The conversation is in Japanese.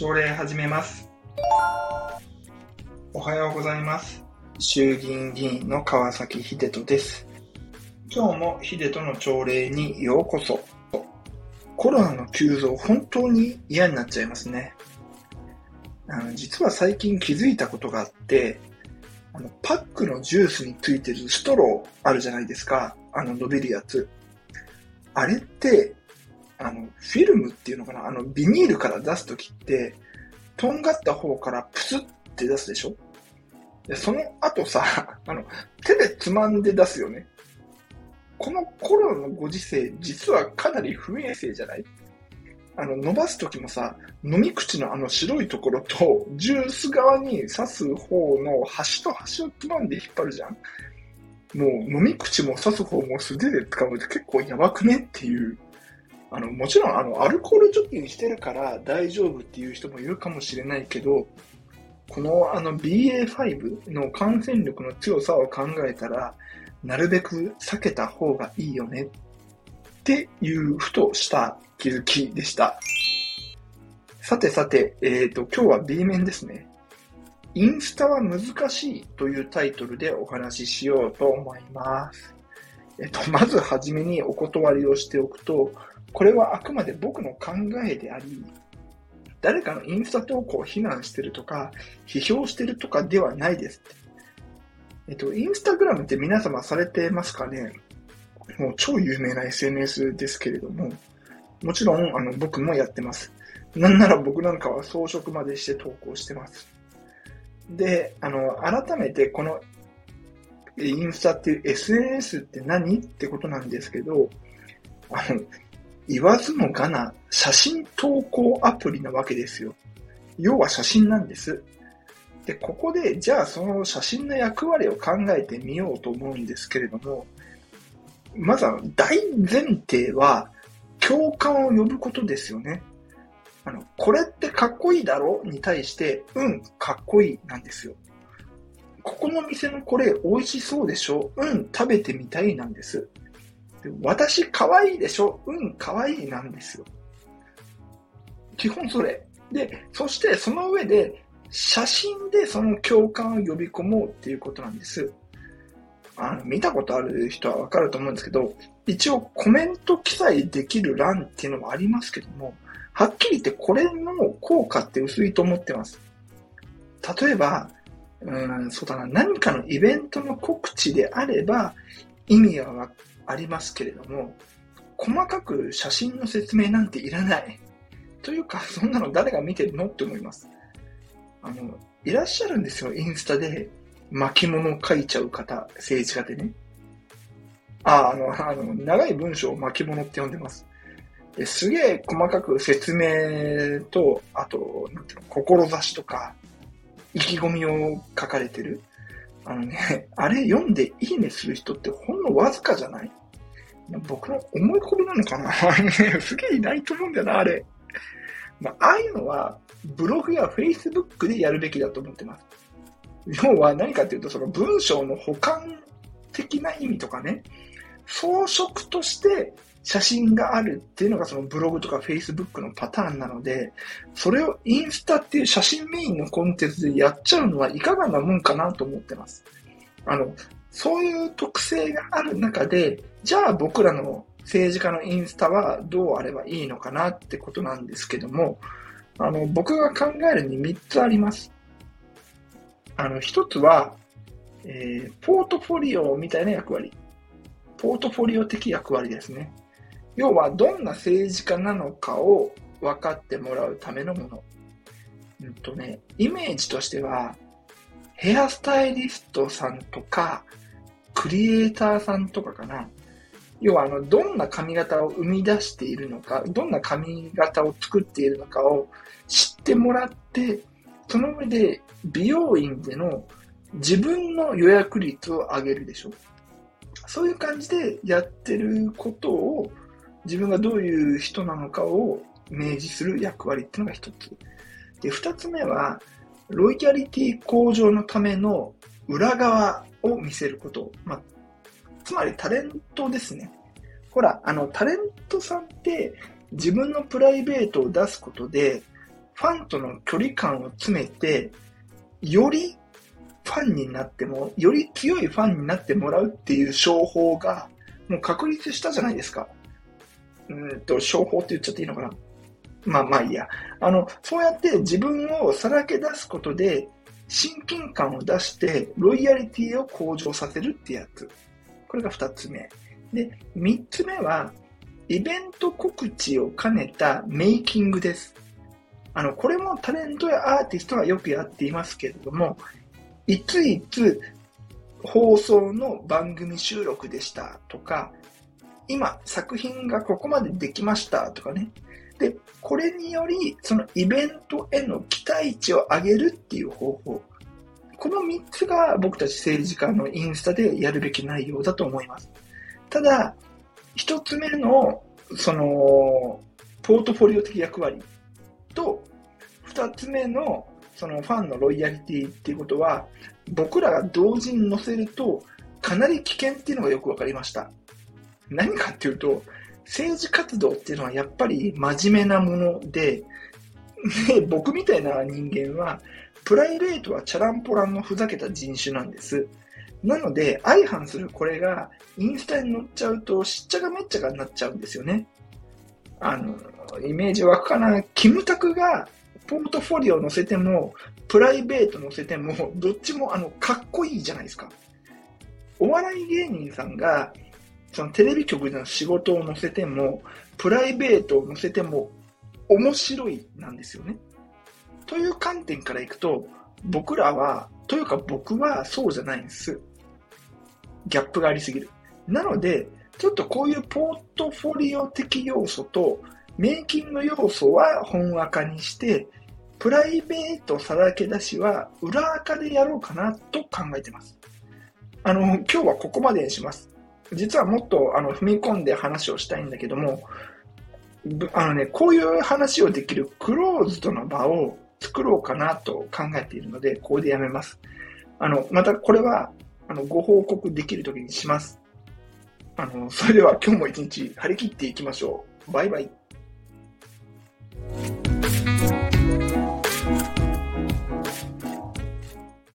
朝礼始めます。おはようございます。衆議院議員の川崎秀人です。今日も秀人の朝礼にようこそ。コロナの急増、本当に嫌になっちゃいますね。あの実は最近気づいたことがあって、あのパックのジュースについてるストローあるじゃないですか。あの伸びるやつ。あれって、あの、フィルムっていうのかな？あの、ビニールから出すときって、とんがった方からプスって出すでしょ？で、その後さ、あの、手でつまんで出すよね。このコロナのご時世、実はかなり不衛生じゃない？あの、伸ばすときもさ、飲み口のあの白いところと、ジュース側に刺す方の端と端をつまんで引っ張るじゃん？もう飲み口も刺す方も素手で掴むって結構やばくね？っていう。あの、もちろんあの、アルコール除菌してるから大丈夫っていう人もいるかもしれないけど、このあの BA.5 の感染力の強さを考えたら、なるべく避けた方がいいよねっていうふとした気づきでした。さてさて、えっ、と、今日は B 面ですね。インスタは難しいというタイトルでお話ししようと思います。えっ、と、まずはじめにお断りをしておくと、これはあくまで僕の考えであり、誰かのインスタ投稿を非難してるとか、批評してるとかではないです。えっと、インスタグラムって皆様されてますかね？もう超有名な SNS ですけれども、もちろんあの僕もやってます。なんなら僕なんかは装飾までして投稿してます。で、あの、改めてこのインスタっていう SNS って何？ってことなんですけど、あの、言わずもがな写真投稿アプリなわけですよ。要は写真なんです。で、ここで、じゃあその写真の役割を考えてみようと思うんですけれども、まずは大前提は共感を呼ぶことですよね。あの、これってかっこいいだろ？に対して、うん、かっこいいなんですよ。ここの店のこれ美味しそうでしょ？うん、食べてみたいなんです。私可愛いでしょ？うん、可愛いなんですよ。基本それ。で、そしてその上で、写真でその共感を呼び込もうっていうことなんです。あの、見たことある人はわかると思うんですけど、一応コメント記載できる欄っていうのもありますけども、はっきり言ってこれの効果って薄いと思ってます。例えば、うん、そうだな、何かのイベントの告知であれば、意味はありますけれども、細かく写真の説明なんていらない。というか、そんなの誰が見てるのって思います。あの、いらっしゃるんですよ、インスタで巻物書いちゃう方、政治家でね。あ、あの、あの、長い文章を巻物って呼んでます。すげえ細かく説明と、あと、なんていうの、志とか、意気込みを書かれてる。あのね、あれ読んでいいねする人ってほんのわずかじゃない？僕の思い込みなのかな、すげえいないと思うんだよな、あれ。まあ、ああいうのは、ブログやフェイスブックでやるべきだと思ってます。要は何かっていうと、その文章の保管的な意味とかね、装飾として写真があるっていうのがそのブログとかフェイスブックのパターンなので、それをインスタっていう写真メインのコンテンツでやっちゃうのはいかがなもんかなと思ってます。あの、そういう特性がある中で、じゃあ僕らの政治家のインスタはどうあればいいのかなってことなんですけども、あの、僕が考えるに3つあります。あの、1つは、えー、ポートフォリオみたいな役割。ポートフォリオ的役割ですね。要は、どんな政治家なのかを分かってもらうためのもの。うんとね、イメージとしては、ヘアスタイリストさんとか、クリエイターさんとかかな。要はあの、どんな髪型を生み出しているのか、どんな髪型を作っているのかを知ってもらって、その上で美容院での自分の予約率を上げるでしょ。そういう感じでやってることを自分がどういう人なのかを明示する役割っていうのが一つ。で、二つ目は、ロイヤリティ向上のための裏側を見せること。まあ、つまりタレントですね。ほら、あの、タレントさんって自分のプライベートを出すことで、ファンとの距離感を詰めて、よりファンになっても、より強いファンになってもらうっていう商法が、もう確立したじゃないですか。うんと、商法って言っちゃっていいのかな？まあまあいいや。あの、そうやって自分をさらけ出すことで、親近感を出して、ロイヤリティを向上させるってやつ。これが二つ目。で、三つ目は、イベント告知を兼ねたメイキングです。あの、これもタレントやアーティストがよくやっていますけれども、いついつ放送の番組収録でしたとか、今作品がここまでできましたとかね。で、これにより、そのイベントへの期待値を上げるっていう方法。この3つが僕たち政治家のインスタでやるべき内容だと思います。ただ、1つ目の、その、ポートフォリオ的役割と、2つ目のそのファンのロイヤリティっていうことは、僕らが同時に載せると、かなり危険っていうのがよく分かりました。何かっていうと、政治活動っていうのはやっぱり真面目なもので、で僕みたいな人間は、プライベートはチャランポランのふざけた人種なんです。なので、相反するこれが、インスタに載っちゃうと、しっちゃかめっちゃかになっちゃうんですよね。あの、イメージ湧くかな？キムタクがポートフォリオ載せても、プライベート載せても、どっちもあの、かっこいいじゃないですか。お笑い芸人さんが、そのテレビ局での仕事を載せても、プライベートを載せても、面白いなんですよね。という観点からいくと、僕らは、というか僕はそうじゃないんです。ギャップがありすぎる。なので、ちょっとこういうポートフォリオ的要素とメイキング要素は本垢にして、プライベートさらけ出しは裏垢でやろうかなと考えてます。あの、今日はここまでにします。実はもっとあの踏み込んで話をしたいんだけども、あのね、こういう話をできるクローズドの場を作ろうかなと考えているので、ここでやめます。あの、またこれは、あの、ご報告できるときにします。あの、それでは今日も一日張り切っていきましょう。バイバイ。